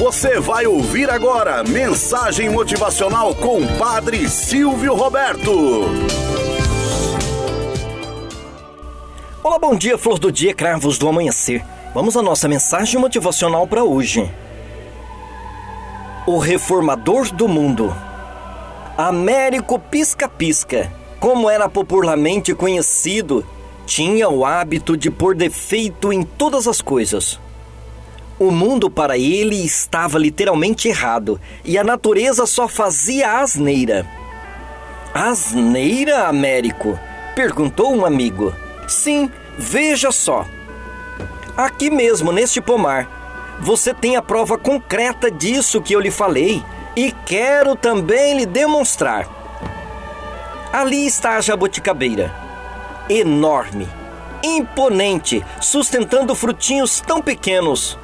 Você vai ouvir agora mensagem motivacional com Padre Silvio Roberto. Olá, bom dia, flor do dia, cravos do amanhecer. Vamos à nossa mensagem motivacional para hoje. O reformador do mundo. Américo Pisca-Pisca, como era popularmente conhecido, tinha o hábito de pôr defeito em todas as coisas. O mundo para ele estava literalmente errado e a natureza só fazia asneira. Asneira, Américo? perguntou um amigo. Sim, veja só. Aqui mesmo, neste pomar, você tem a prova concreta disso que eu lhe falei e quero também lhe demonstrar. Ali está a jabuticabeira, enorme, imponente, sustentando frutinhos tão pequenos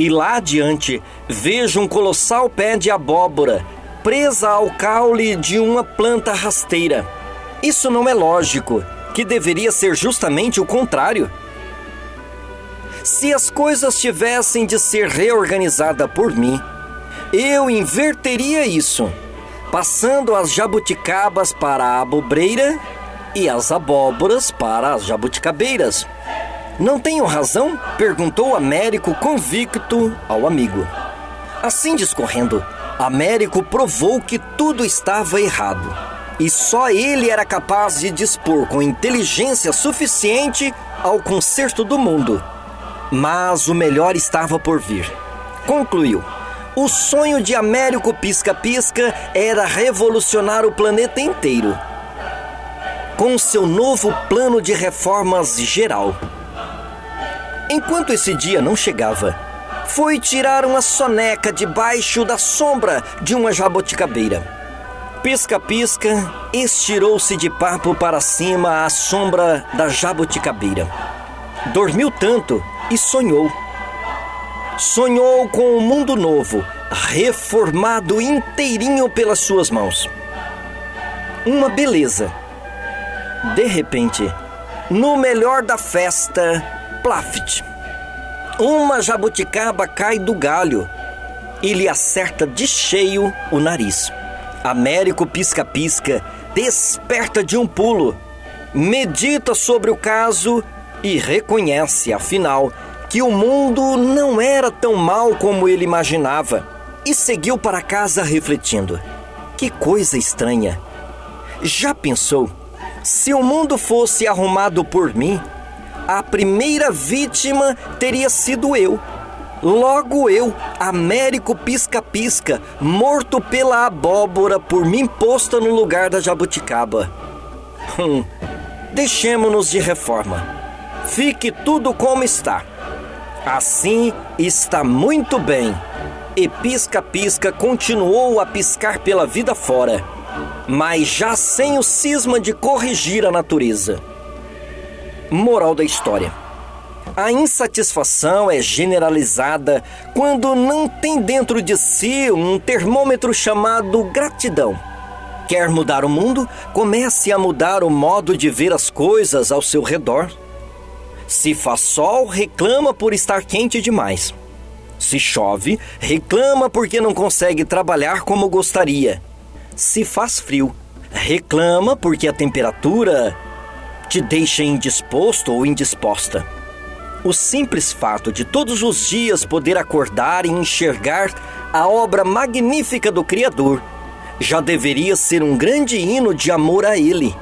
e lá adiante vejo um colossal pé de abóbora presa ao caule de uma planta rasteira. Isso não é lógico, que deveria ser justamente o contrário. Se as coisas tivessem de ser reorganizadas por mim, eu inverteria isso, passando as jabuticabas para a abobreira e as abóboras para as jabuticabeiras. Não tenho razão? perguntou Américo convicto ao amigo. Assim discorrendo, Américo provou que tudo estava errado. E só ele era capaz de dispor com inteligência suficiente ao conserto do mundo. Mas o melhor estava por vir. Concluiu. O sonho de Américo Pisca-Pisca era revolucionar o planeta inteiro. Com seu novo plano de reformas geral. Enquanto esse dia não chegava, foi tirar uma soneca debaixo da sombra de uma jabuticabeira. Pisca-pisca, estirou-se de papo para cima à sombra da jabuticabeira. Dormiu tanto e sonhou. Sonhou com um mundo novo, reformado inteirinho pelas suas mãos. Uma beleza. De repente, no melhor da festa, Plaft. Uma jabuticaba cai do galho e lhe acerta de cheio o nariz. Américo pisca-pisca desperta de um pulo, medita sobre o caso e reconhece, afinal, que o mundo não era tão mal como ele imaginava e seguiu para casa refletindo. Que coisa estranha! Já pensou? Se o mundo fosse arrumado por mim, a primeira vítima teria sido eu. Logo eu, Américo Pisca-Pisca, morto pela abóbora por mim posta no lugar da jabuticaba. Hum, deixemos-nos de reforma. Fique tudo como está. Assim está muito bem. E Pisca-Pisca continuou a piscar pela vida fora, mas já sem o cisma de corrigir a natureza. Moral da história: a insatisfação é generalizada quando não tem dentro de si um termômetro chamado gratidão. Quer mudar o mundo? Comece a mudar o modo de ver as coisas ao seu redor. Se faz sol, reclama por estar quente demais. Se chove, reclama porque não consegue trabalhar como gostaria. Se faz frio, reclama porque a temperatura te deixa indisposto ou indisposta. O simples fato de todos os dias poder acordar e enxergar a obra magnífica do Criador já deveria ser um grande hino de amor a Ele.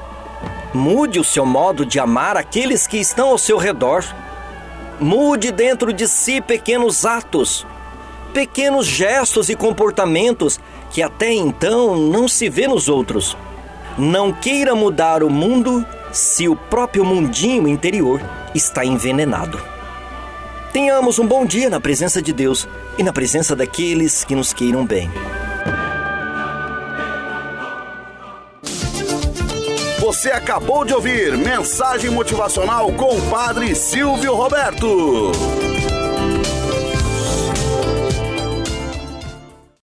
Mude o seu modo de amar aqueles que estão ao seu redor. Mude dentro de si pequenos atos, pequenos gestos e comportamentos que até então não se vê nos outros. Não queira mudar o mundo se o próprio mundinho interior está envenenado. Tenhamos um bom dia na presença de Deus e na presença daqueles que nos queiram bem. Você acabou de ouvir Mensagem Motivacional com o Padre Silvio Roberto.